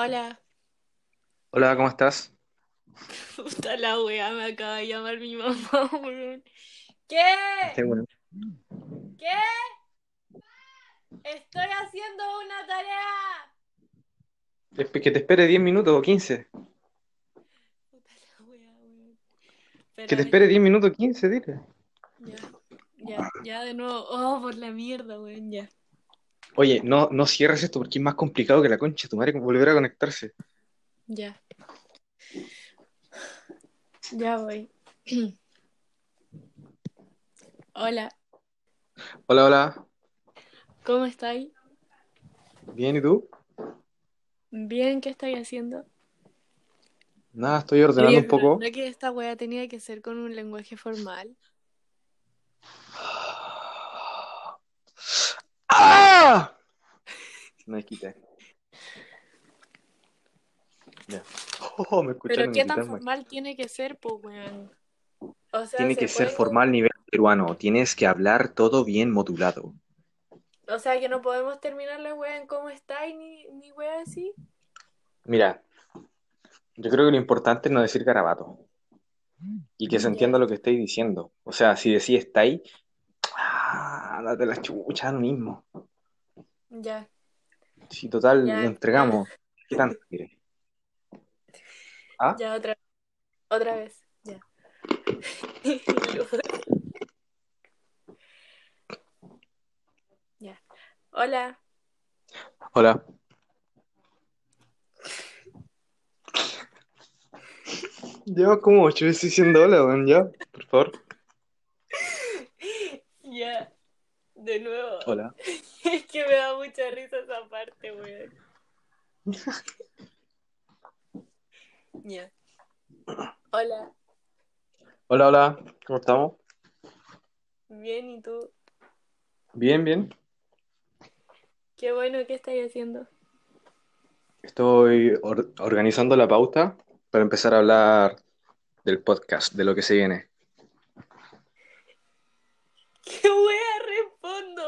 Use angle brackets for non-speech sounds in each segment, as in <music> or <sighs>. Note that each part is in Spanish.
Hola, Hola, ¿cómo estás? puta la wea, me acaba de llamar mi mamá, <laughs> weón. ¿Qué? Estoy bueno. ¿Qué? Estoy haciendo una tarea. Que te espere 10 minutos o 15. Puta la wea, weón. Que te espere 10 minutos o 15, dile. Ya, ya, ya de nuevo. Oh, por la mierda, weón, ya. Oye, no, no cierres esto porque es más complicado que la concha tu madre volver a conectarse. Ya. Ya voy. <clears throat> Hola, Hola, hola. ¿cómo estáis? Bien, ¿y tú? Bien, ¿qué estáis haciendo? Nada, estoy ordenando Oye, un poco. ¿no que esta wea tenía que ser con un lenguaje formal? ¡Ah! Me quité. Ya. Oh, me Pero ¿qué tan formal tiene que ser, pues, weón? O sea, Tiene se que ser formal nivel peruano. Tienes que hablar todo bien modulado. O sea, que no podemos terminar la wea en cómo estáis ni, ni wea así. Mira, yo creo que lo importante es no decir garabato. Y que se entienda lo que estáis diciendo. O sea, si decís estáis, ah, date la chucha lo mismo. Ya. Si total, Ya, entregamos. ¿Qué tanto quieres? ¿Ah? Ya, otra Otra vez. Ya. <laughs> ya. Hola. Hola. Lleva como ocho veces diciendo hola, weón, ya, por favor. Ya. De nuevo. Hola. <laughs> Es que me da mucha risa esa parte, weón. <laughs> Ya. Hola. Hola, hola. ¿Cómo estamos? Bien, ¿y tú? Bien, bien. Qué bueno, ¿qué estáis haciendo? Estoy or- organizando la pauta para empezar a hablar del podcast, de lo que se viene. <laughs> ¿Qué wea respondo?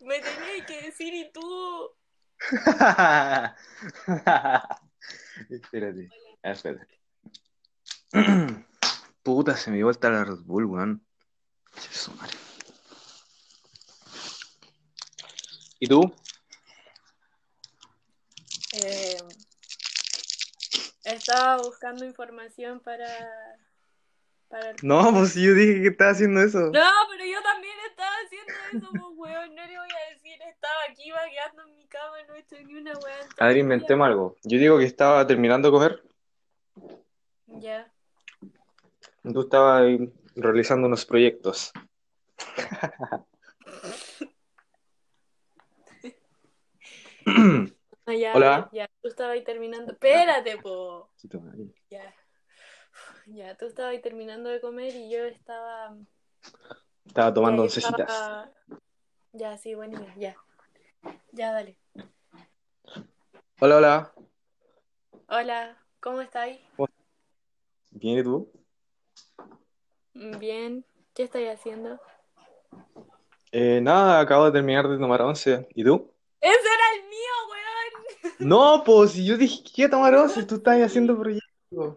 Me tenías que decir y tú. <laughs> Espérate. Ah, espérate. <clears throat> Puta, se me dio vuelta la Red Bull, weón. ¿Y tú? Eh, estaba buscando información para, para el No, pues yo dije que estaba haciendo eso. No, pero yo también estaba haciendo eso, pues, weón. No le voy a estaba aquí vagueando en mi cama, no he hecho ni una weá. en todo A ver, el inventemos algo. Yo digo que estaba terminando de comer. Ya. Tú estabas ahí realizando unos proyectos. Ah, ya, Hola. ya, tú estabas ahí terminando. Espérate, po. Estaba Ya. Ya, tú estabas ahí terminando de comer y yo estaba. tomando ya, yo oncecitas. estaba- Ya, sí, idea, ya. Ya, dale. Hola, hola. Hola, ¿cómo estáis? ¿Bien y tú? Bien, ¿qué estáis haciendo? Eh, nada, acabo de terminar de tomar once. ¿Y tú? ¡Ese era el mío, weón! No, pues yo dije que iba a tomar once, tú estás haciendo proyectos.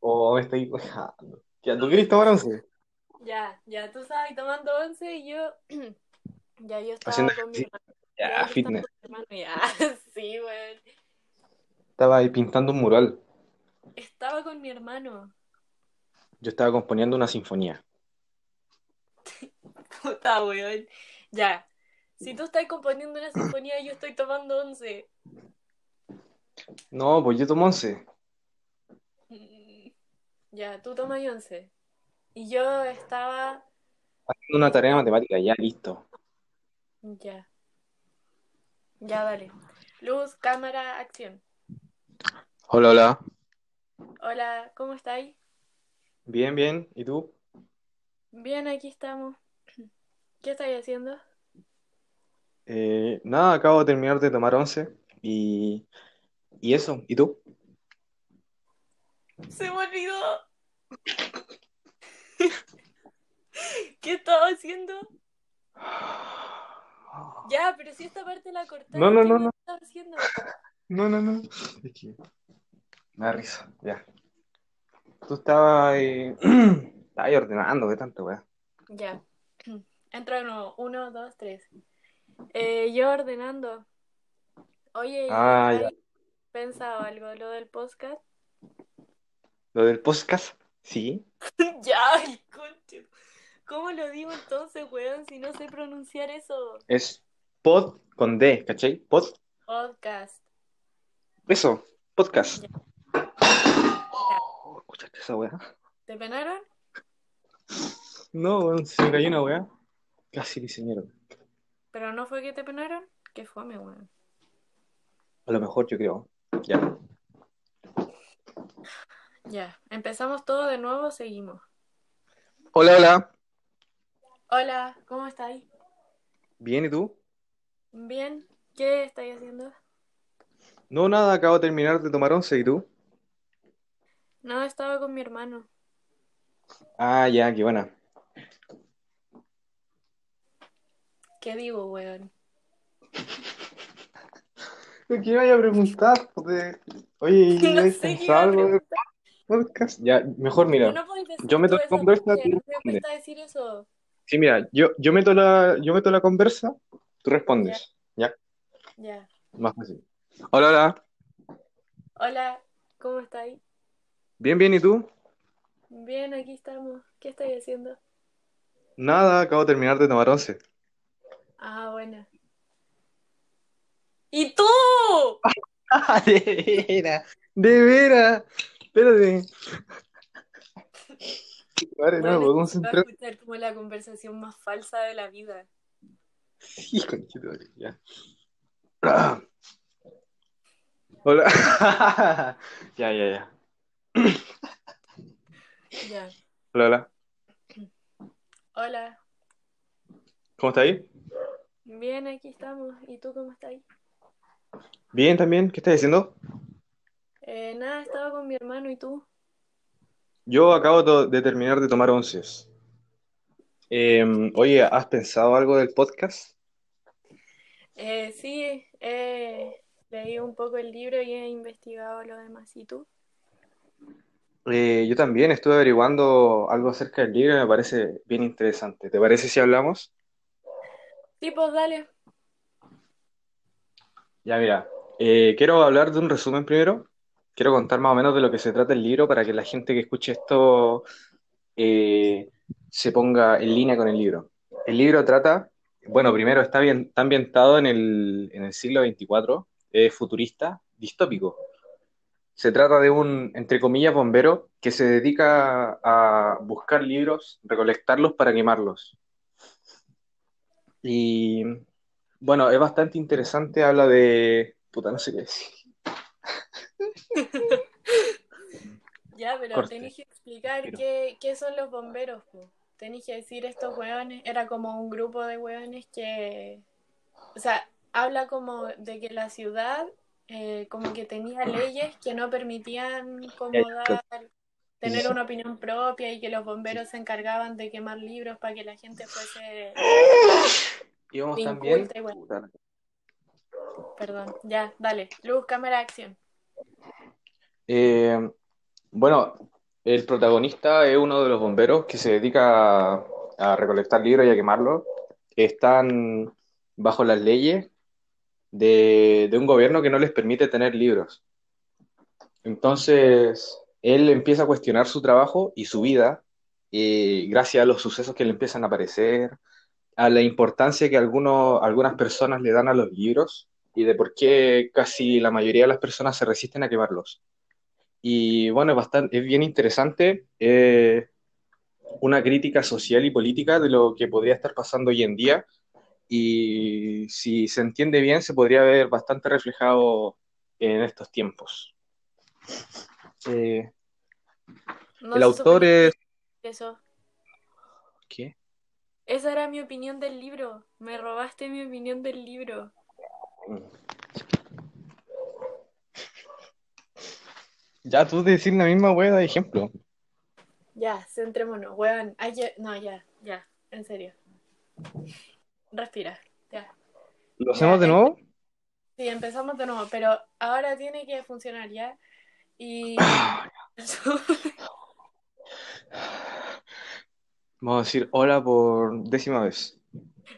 Oh, me estoy. Ya, ¿tú quieres tomar once? Ya, ya, tú estabas tomando once y yo. <clears throat> Ya, yo estaba Haciendo con mi hermano. Ya, estaba fitness. con mi hermano, ya. <laughs> Sí, weón. Estaba ahí pintando un mural. Estaba con mi hermano. Yo estaba componiendo una sinfonía. <laughs> Puta, weón. Ya. Si tú estás componiendo una sinfonía, yo estoy tomando once. No, pues yo tomo once. Mm, Ya, tú tomas once. Y yo estaba. Haciendo una tarea de matemática, ya, listo. Ya. Ya, dale. Luz, cámara, acción. Hola, hola. Hola, ¿cómo estáis? Bien, bien. ¿Y tú? Bien, aquí estamos. <clears throat> ¿Qué estáis haciendo? Eh, nada, acabo de terminar de tomar once. Y, y eso. ¿Y tú? Se me olvidó. <laughs> ¿Qué estaba haciendo? <sighs> Ya, pero si esta parte la cortaste, No, no, ¿qué no, no. No, no, no. Es que me da risa, ya. Tú estabas ahí, <clears throat> estabas ahí ordenando, qué tanto, weá. Ya. <clears throat> Entro de nuevo. Uno, dos, tres. Eh, yo ordenando. Oye, ¿y Ah, ¿has pensado algo lo del podcast? Lo del podcast, sí. <laughs> ya, el conche. ¿Cómo lo digo entonces, weón, si no sé pronunciar eso? Es pod con D, ¿cachai? Pod, Podcast. eso, podcast. Ya. Oh, ¿escuchaste esa weá? ¿Te penaron? No, weón, se me cayó una weá. Casi diseñaron. ¿Pero no fue que te penaron? Qué fome, weón. A lo mejor yo creo. Ya. Ya, empezamos todo de nuevo, seguimos. Hola, hola. Hola, ¿cómo estáis? ¿Bien y tú? Bien, ¿qué estáis haciendo? No, nada, acabo de terminar de tomar once, ¿y tú? No, estaba con mi hermano. Ah, ya, qué buena. ¿Qué digo, weón? <laughs> ¿Qué vaya a preguntar? Oye, ¿y <laughs> No sé qué iba a algo preguntar. podcast? Ya, mejor mira. No decir Yo me respondes. cuesta decir eso. Sí, mira, yo, yo meto la, yo meto la conversa, tú respondes. ¿Ya? Ya. Más fácil. Hola, hola. Hola, ¿cómo estáis? Bien, bien, ¿y tú? Bien, aquí estamos. ¿Qué estáis haciendo? Nada, acabo de terminar de tomar once. Ah, bueno. ¿Y tú? <laughs> Ah, de veras, de veras. Espérate. No me Bueno, va a concentrar. escuchar como la conversación más falsa de la vida. Sí, conchetumare, ya. <clears throat> Hola. <laughs> Ya, ya, ya. Ya. Hola, hola. Hola. ¿Cómo estás ahí? Bien, aquí estamos. ¿Y tú cómo estás? Bien, también. ¿Qué estás haciendo? Eh, nada, estaba con mi hermano. ¿Y tú? Yo acabo de terminar de tomar onces. Eh, oye, ¿has pensado algo del podcast? Eh, sí, he leído un poco el libro y he investigado lo demás. ¿Y tú? Eh, yo también estuve averiguando algo acerca del libro y me parece bien interesante. ¿Te parece si hablamos? Sí, pues dale. Ya, mira, eh, quiero hablar de un resumen primero. Quiero contar más o menos de lo que se trata el libro para que la gente que escuche esto eh, se ponga en línea con el libro. El libro trata, bueno, primero está bien, está ambientado en el, en el siglo XXIV, es futurista, distópico. Se trata de un, entre comillas, bombero que se dedica a buscar libros, recolectarlos para quemarlos. Y bueno, es bastante interesante, habla de... Puta, no sé qué decir. Ya, pero Corte. tenéis que explicar Pero- qué, qué son los bomberos, po. Tenéis que decir estos hueones, era como un grupo de hueones que, o sea, habla como de que la ciudad eh, como que tenía leyes que no permitían como dar, tener una opinión propia y que los bomberos se encargaban de quemar libros para que la gente fuese, Íbamos también... Puta, perdón, ya, dale, luz, cámara, acción. Eh, bueno, el protagonista es uno de los bomberos que se dedica a, recolectar libros y a quemarlos. Están bajo las leyes de, un gobierno que no les permite tener libros. Entonces, él empieza a cuestionar su trabajo y su vida, eh, gracias a los sucesos que le empiezan a aparecer, a la importancia que algunas personas le dan a los libros y de por qué casi la mayoría de las personas se resisten a quemarlos. Y bueno, es bastante, es bien interesante, eh, una crítica social y política de lo que podría estar pasando hoy en día. Y si se entiende bien, se podría ver bastante reflejado en estos tiempos. Eh, No el autor es... eso. ¿Qué? Esa era mi opinión del libro. Me robaste mi opinión del libro. Ya tú decir la misma hueá de ejemplo. Ya, centrémonos, weón. Que... No, ya, ya, en serio. Respira, ya. ¿Lo Ya, hacemos de em- nuevo? Sí, empezamos de nuevo, pero ahora tiene que funcionar ya. Y <clears throat> <laughs> Vamos a decir hola por décima vez.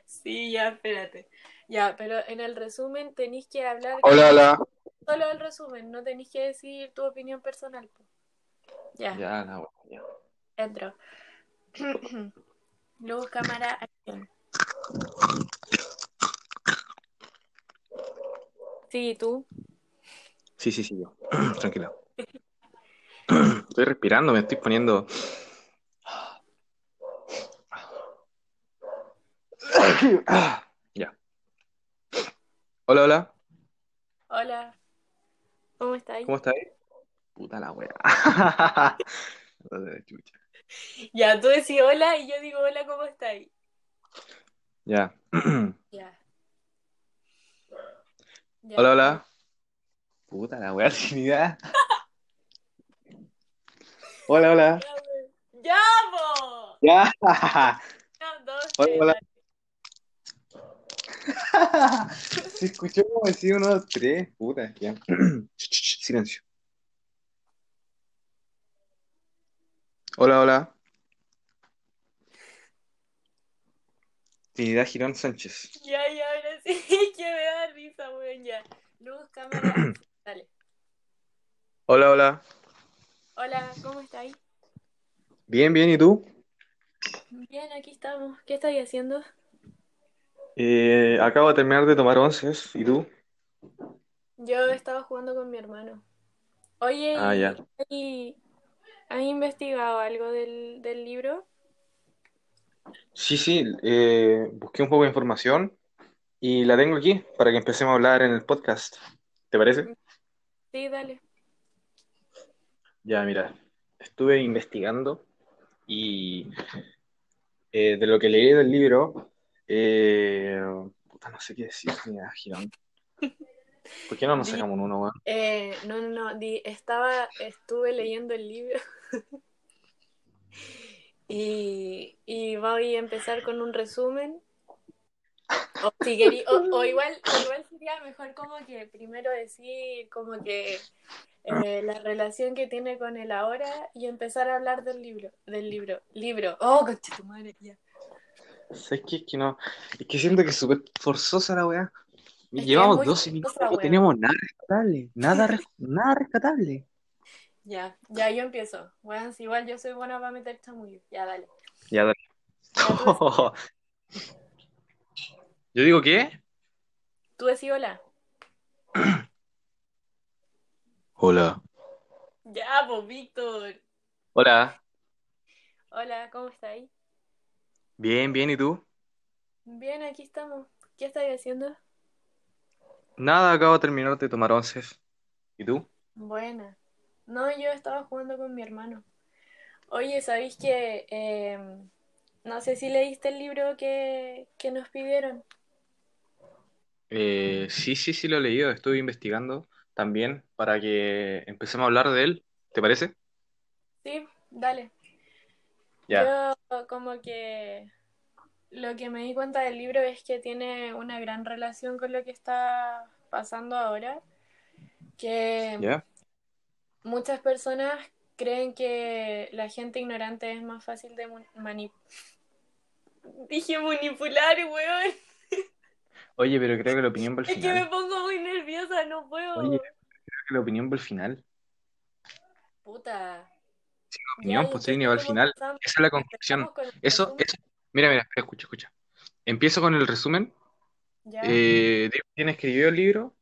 sí, ya, espérate. Ya, pero en el resumen tenéis que hablar Hola, hola. Solo el resumen, no tenéis que decir tu opinión personal. po. Ya, Ya, no, ya. entro. <clears throat> Luz, cámara, acción. Sí, tú. Sí, sí, sí, yo. <clears throat> Tranquila. <clears throat> Estoy respirando, me estoy poniendo. Ya. Hola, hola. Hola. ¿Cómo estáis? ¿Cómo estás? Puta la wea. <laughs> Ya, tú decís hola y yo digo hola, ¿cómo estáis? Ya. <clears throat> Ya. Ya. Hola, hola. Puta la wea, <laughs> sin idea. Hola, hola. Ya. ¡Ya, po! Ya. Hola, hola. Se escuchó como decir uno, dos, tres. Puta, ya. <clears throat> Silencio. Hola, hola. Trinidad Girón Sánchez. Ya, ya, ahora sí, <laughs> que me da risa, weón, ya. Luz, cámara, <clears throat> dale. Hola, hola. Hola, ¿cómo estáis? Bien, bien, ¿y tú? Bien, aquí estamos. ¿Qué estáis haciendo? Eh, acabo de terminar de tomar onces, ¿y tú? Yo estaba jugando con mi hermano. Oye, Ah, ¿y- ya. y- ¿has investigado algo del, del libro? Sí, sí, eh, busqué un poco de información y la tengo aquí para que empecemos a hablar en el podcast. ¿Te parece? Sí, dale. Ya, mira, estuve investigando y eh, de lo que leí del libro, eh, puta, no sé qué decir, Trinidad Girón. ¿Por qué no nos Di- sacamos un uno, weón? Eh, no, no, no, di- estaba, estuve leyendo el libro <laughs> y, y voy a empezar con un resumen. O, si querí- o, o <laughs> igual, o igual sería mejor como que primero decir como que eh, la relación que tiene con él ahora y empezar a hablar del libro, del libro, libro. Oh, concha tu madre, ya. ¿Sabes qué? Es que no, es que siento que es súper forzosa la weá. Es Llevamos es muy 12 minutos, forzosa, no tenemos nada rescatable, nada, res- nada rescatable. Ya, ya yo empiezo. Bueno, si igual yo soy buena para meter chamullo. Ya, dale. Ya, dale. Ya, <laughs> Yo digo ¿qué? tú decís hola. <clears throat> Hola. Ya, pues, Víctor. Hola. Hola, ¿cómo estáis? Bien, bien, ¿y tú? Bien, aquí estamos. ¿Qué estáis haciendo? Nada, acabo de terminar de tomar onces. ¿Y tú? Buena. No, yo estaba jugando con mi hermano. Oye, ¿sabéis que eh, no sé si leíste el libro que, que nos pidieron? Eh, sí, sí, sí lo he leído, estuve investigando también para que empecemos a hablar de él, ¿te parece? Sí, dale. Yo como que lo que me di cuenta del libro es que tiene una gran relación con lo que está pasando ahora, que muchas personas creen que la gente ignorante es más fácil de manipular. Dije manipular, weón. Oye, pero creo que la opinión va al Es que me final. pongo muy nerviosa, no puedo. Oye, creo que la opinión va al final. Puta. Ya, opinión, ¿y pues al final. Esa es la conclusión. ¿Empezamos con el Eso, eso. Mira, mira, escucha, escucha. Empiezo con el resumen. Eh, digo quién escribió el libro.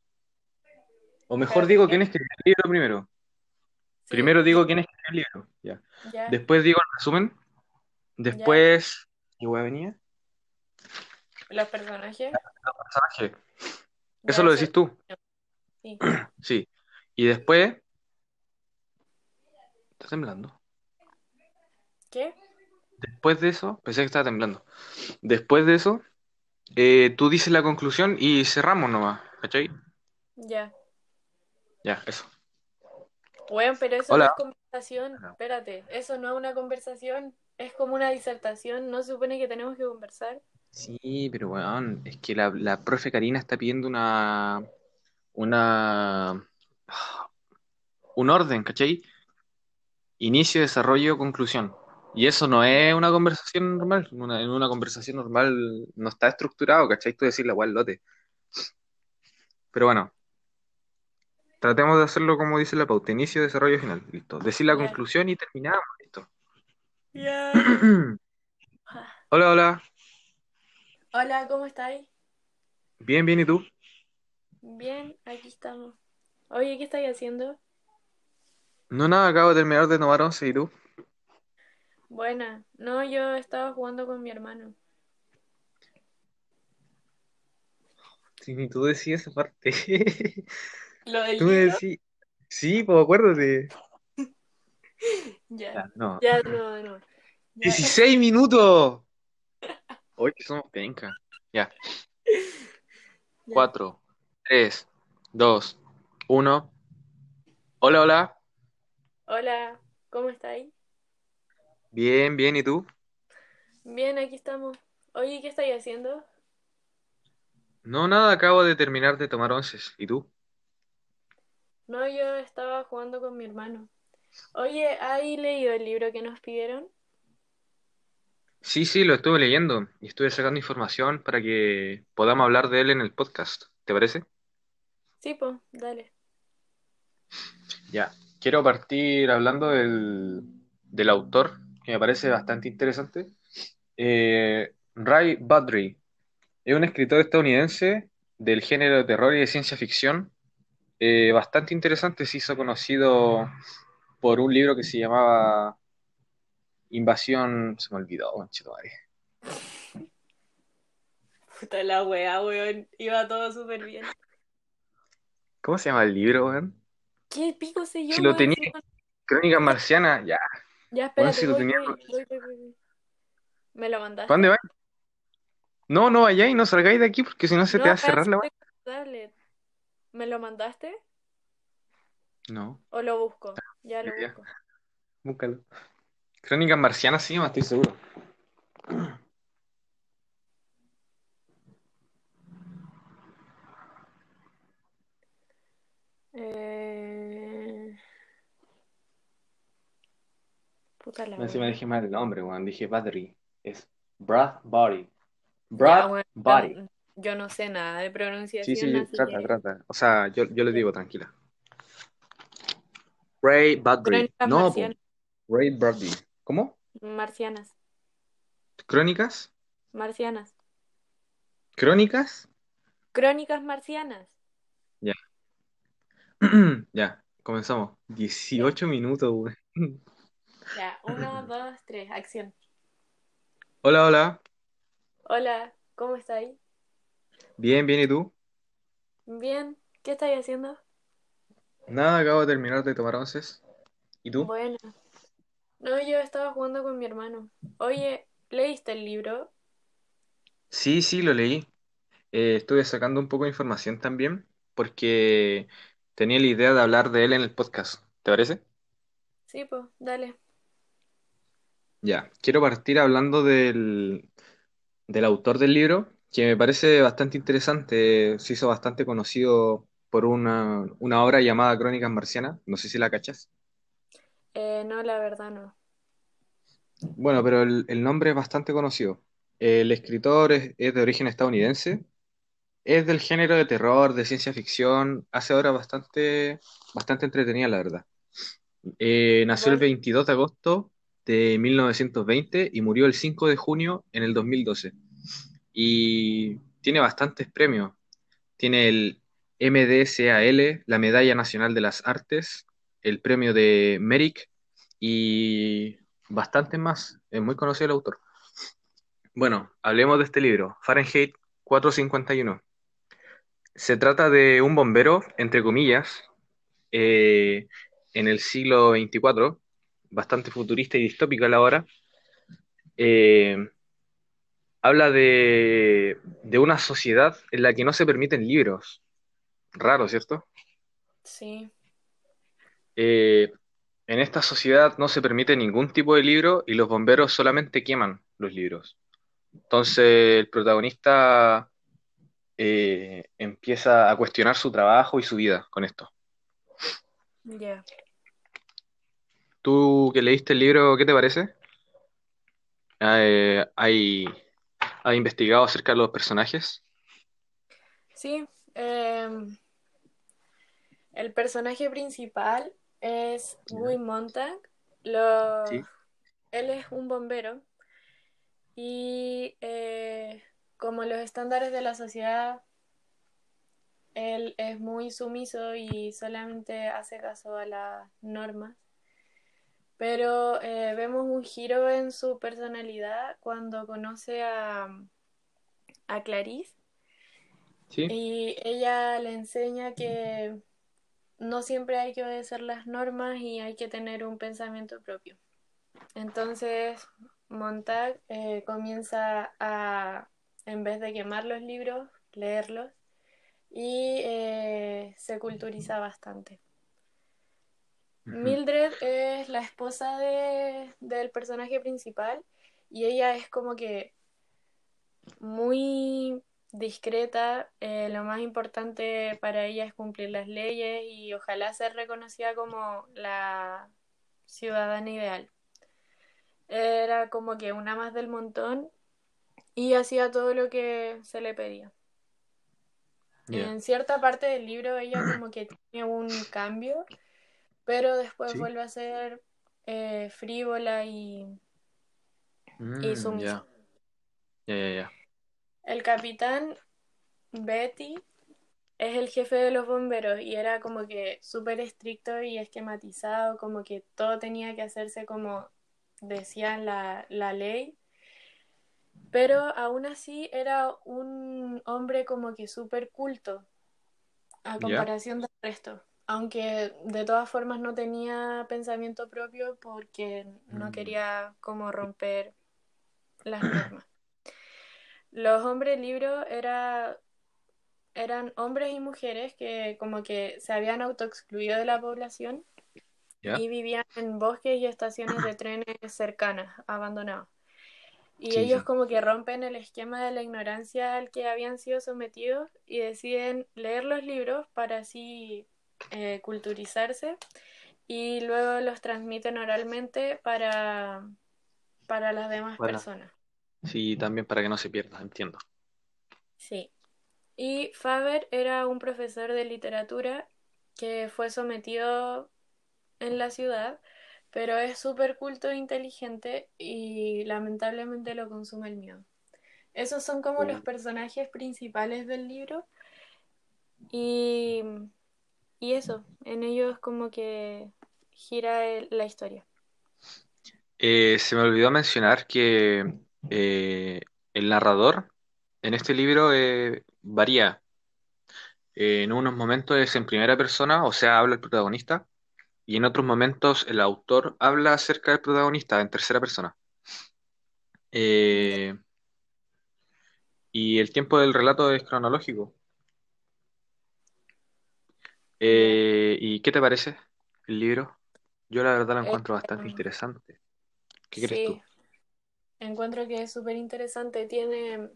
O mejor digo quién escribió el libro primero. Sí, Primero digo quién escribió el libro. Ya. ya, Después digo el resumen. Después. ¿Qué hueá venía? los personajes. Personaje. Ya, Eso lo decís tú. Sí. <clears throat> Sí. Y después. ¿Está temblando? ¿Qué? Después de eso, pensé que estaba temblando. Después de eso, eh, tú dices la conclusión y cerramos nomás, ¿cachai? Ya. Ya, eso. Bueno, pero eso Hola. no es conversación. Espérate, eso no es una conversación. Es como una disertación. No se supone que tenemos que conversar. Sí, pero weón, es que la, la profe Karina está pidiendo una, una, un orden, ¿cachai? Inicio, desarrollo, conclusión. Y eso no es una conversación normal. Una- en una conversación normal no está estructurado, ¿cachai? Tú decir la cual lote. Pero bueno, tratemos de hacerlo como dice la pauta. Inicio, desarrollo, final. Listo. Decir la conclusión y terminamos. Listo. Ya. <clears throat> Hola, hola. Hola, ¿cómo estáis? Bien, bien, ¿y tú? Bien, aquí estamos. Oye, ¿qué estáis haciendo? No, nada, acabo de terminar de tomar once, ¿y tú? Buena. No, yo estaba jugando con mi hermano. Sí, ni tú decías esa parte. <laughs> ¿Lo del Tú me libro? decís. Sí, pues acuérdate. <laughs> Ya. Ya, no. Ya, nuevo, de nuevo. Ya. 16 minutos. Hoy somos penca. Ya. <laughs> Ya. 4, 3, 2, 1. Hola, hola. Hola, ¿cómo estáis? Bien, bien, ¿y tú? Bien, aquí estamos. Oye, ¿qué estáis haciendo? No, nada, acabo de terminar de tomar onces. ¿Y tú? No, yo estaba jugando con mi hermano. Oye, ¿has leído el libro que nos pidieron? Sí, sí, lo estuve leyendo y estuve sacando información para que podamos hablar de él en el podcast. ¿Te parece? Sí, pues, dale. Ya. Quiero partir hablando del, del autor, que me parece bastante interesante. Eh, Ray Bradbury. Es un escritor estadounidense del género de terror y de ciencia ficción. eh, bastante interesante, se hizo conocido por un libro que se llamaba Invasión. Se me olvidó, conchetumare. Puta la wea, weón. Iba todo súper bien. ¿Cómo se llama el libro, weón? ¿Qué pico sé yo, Si lo tenía, Crónicas Marcianas, ya. Ya, espérate, si lo voy, tenía- voy, voy, voy, voy, voy. ¿Me lo mandaste? ¿Para dónde vais? No, no vayáis, no salgáis de aquí porque si no se No, te va a cerrar la tablet. ¿Me lo mandaste? No, ¿O lo busco? Ya lo Ya. busco. búscalo. Crónicas Marcianas sí, estoy seguro. Eh... Puta la Encima dije mal el nombre, weón. Dije Battery. Es Brad Body. Ya, Brad weón, Body. yo, yo no sé nada de Sí, pronunciación, sí, así trata, que... trata. O sea, yo, yo le digo, tranquila. Ray Bradbury. Crónicas No, marcianas. Ray Bradbury. ¿Cómo? Marcianas. ¿Crónicas? Marcianas. ¿Crónicas? Crónicas marcianas. Ya. <clears throat> Ya, comenzamos. 18 minutos, weón. Ya, uno, <clears throat> dos, tres, acción. Hola, hola. Hola, ¿cómo estáis? Bien, bien, ¿y tú? Bien, ¿qué estáis haciendo? Nada, acabo de terminar de tomar onces. ¿Y tú? Bueno. No, yo estaba jugando con mi hermano. Oye, ¿leíste el libro? Sí, sí, lo leí. Eh, estuve sacando un poco de información también porque tenía la idea de hablar de él en el podcast. ¿Te parece? Sí, pues, dale. Ya, quiero partir hablando del, del autor del libro, que me parece bastante interesante. Se hizo bastante conocido por una, una obra llamada Crónicas Marcianas. No sé si la cachas. Eh, no, la verdad no. Bueno, pero el, el nombre es bastante conocido. El escritor es, es de origen estadounidense. Es del género de terror, de ciencia ficción. Hace obras bastante, bastante entretenidas, la verdad. Eh, nació el Bueno, 22 de agosto de 1920 y murió el 5 de junio en el 2012. Y tiene bastantes premios. Tiene el MDSAL, la Medalla Nacional de las Artes, el premio de Merrick y bastantes más. Es muy conocido el autor. Bueno, hablemos de este libro, Fahrenheit 451. Se trata de un bombero, entre comillas, eh, en el siglo XXIV, bastante futurista y distópica a la hora. Eh, habla de, de una sociedad en la que no se permiten libros. Raro, ¿cierto? sí. Eh, en esta sociedad no se permite ningún tipo de libro y los bomberos solamente queman los libros. Entonces el protagonista eh, empieza a cuestionar su trabajo y su vida con esto. Ya. ¿Tú que leíste el libro, qué te parece? Eh, ¿hay, ¿Has investigado acerca de los personajes? Sí. em, el personaje principal es. Guy Montag. Lo- Sí. él es un bombero y eh, como los estándares de la sociedad, él es muy sumiso y solamente hace caso a las normas. Pero eh, vemos un giro en su personalidad cuando conoce a, a Clarice ¿Sí? y ella le enseña que no siempre hay que obedecer las normas y hay que tener un pensamiento propio. Entonces, Montag eh, comienza a, en vez de quemar los libros, leerlos y eh, se culturiza bastante. Mildred es la esposa de, del personaje principal y ella es como que muy discreta. eh, lo más importante para ella es cumplir las leyes y ojalá ser reconocida como la ciudadana ideal. Era como que una más del montón y hacía todo lo que se le pedía. Ya. En cierta parte del libro ella como que tiene un cambio, pero después Sí. vuelve a ser eh, frívola y, y Mm, sumisa. ya. Ya, ya. El capitán Betty es el jefe de los bomberos y era como que súper estricto y esquematizado, como que todo tenía que hacerse como decía la, la ley, pero aún así era un hombre como que súper culto a comparación del resto, aunque de todas formas no tenía pensamiento propio porque no Mm, quería como romper las normas. <clears throat> Los hombres libros era, eran hombres y mujeres que como que se habían autoexcluido de la población y vivían en bosques y estaciones de trenes cercanas, abandonados. Y Sí, ellos sí. como que rompen el esquema de la ignorancia al que habían sido sometidos y deciden leer los libros para así eh, culturizarse y luego los transmiten oralmente para, para las demás personas. Sí, también para que no se pierda, entiendo. Sí. Y Faber era un profesor de literatura que fue sometido en la ciudad, pero es súper culto e inteligente y lamentablemente lo consume el miedo. Esos son como los personajes principales del libro y, y eso, en ellos como que gira el- la historia. Eh, se me olvidó mencionar que eh, el narrador en este libro eh, varía. Eh, en unos momentos es en primera persona, o sea, habla el protagonista, y en otros momentos el autor habla acerca del protagonista en tercera persona. Y el tiempo del relato es cronológico. Eh, ¿y qué te parece el libro? Yo la verdad lo Eh, encuentro bastante em, interesante. ¿Qué crees tú? sí, encuentro que es súper interesante. Tiene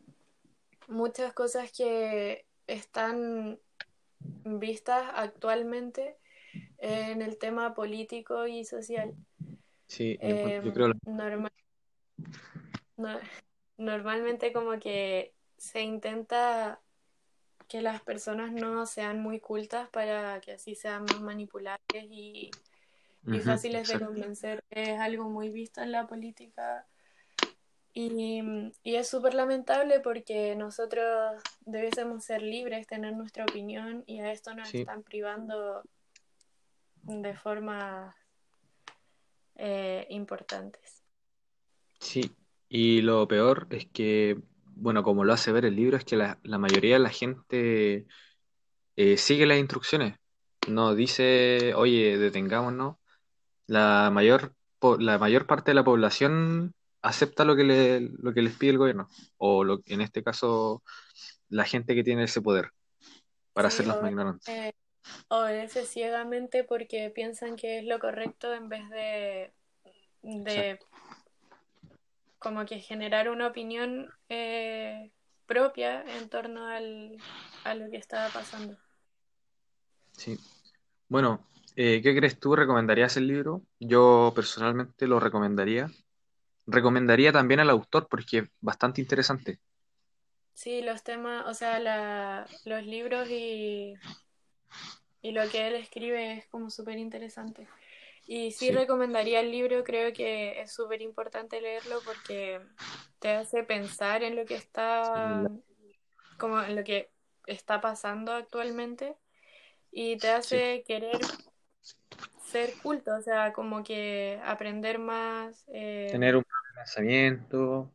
muchas cosas que están vistas actualmente en el tema político y social. Sí, yo, encuent- yo Eh, creo lo- norma- no- <laughs> normalmente como que se intenta que las personas no sean muy cultas para que así sean más manipulables y, y fáciles de convencer. Es algo muy visto en la política y, y es súper lamentable porque nosotros debiésemos ser libres, tener nuestra opinión y a esto nos Sí, están privando de formas eh, importantes. sí. Y lo peor es que, bueno, como lo hace ver el libro, es que la, la mayoría de la gente eh, sigue las instrucciones. No dice, oye, detengámonos. La mayor, la mayor parte de la población acepta lo que le, lo que les pide el gobierno, o lo, en este caso, la gente que tiene ese poder para Sí, hacerlos más obedece, ciegamente porque piensan que es lo correcto en vez de, de como que generar una opinión eh, propia en torno al, a lo que estaba pasando. Sí. Bueno, eh, ¿qué crees tú? ¿Recomendarías el libro? Yo personalmente lo recomendaría. Recomendaría también al autor porque es bastante interesante. Sí, los temas, o sea, la, los libros y, y lo que él escribe es como súper interesante. Y sí, Sí. recomendaría el libro, creo que es súper importante leerlo porque te hace pensar en lo que está, como en lo que está pasando actualmente y te hace querer ser culto, o sea, como que aprender más eh, Tener un pensamiento,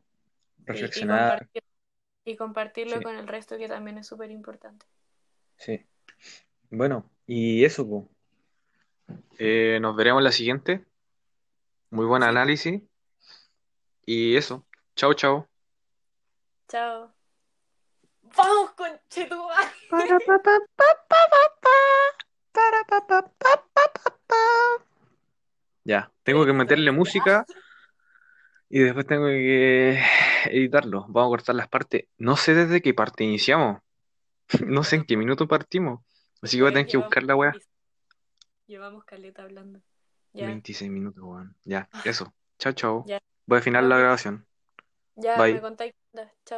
y reflexionar. compartir- y compartirlo Sí, con el resto, que también es súper importante. sí. Bueno, y eso. Eh, nos veremos en la siguiente. Muy buen análisis. Y eso. Chao, chao. chao. ¡Vamos, conchetumare! Para, pa, pa, pa, pa, pa, pa. Para, pa, pa, pa, pa, pa, pa. Ya, tengo que meterle música y después tengo que editarlo. Vamos a cortar las partes. No sé desde qué parte iniciamos. <laughs> No sé en qué minuto partimos. Así que voy a tener que buscar la weá. Llevamos caleta hablando. Ya, 26 minutos, weón. Ya, eso. Chao, chao. Voy a afinar la grabación. Ya, me Bye. contáis. qué onda. Chao.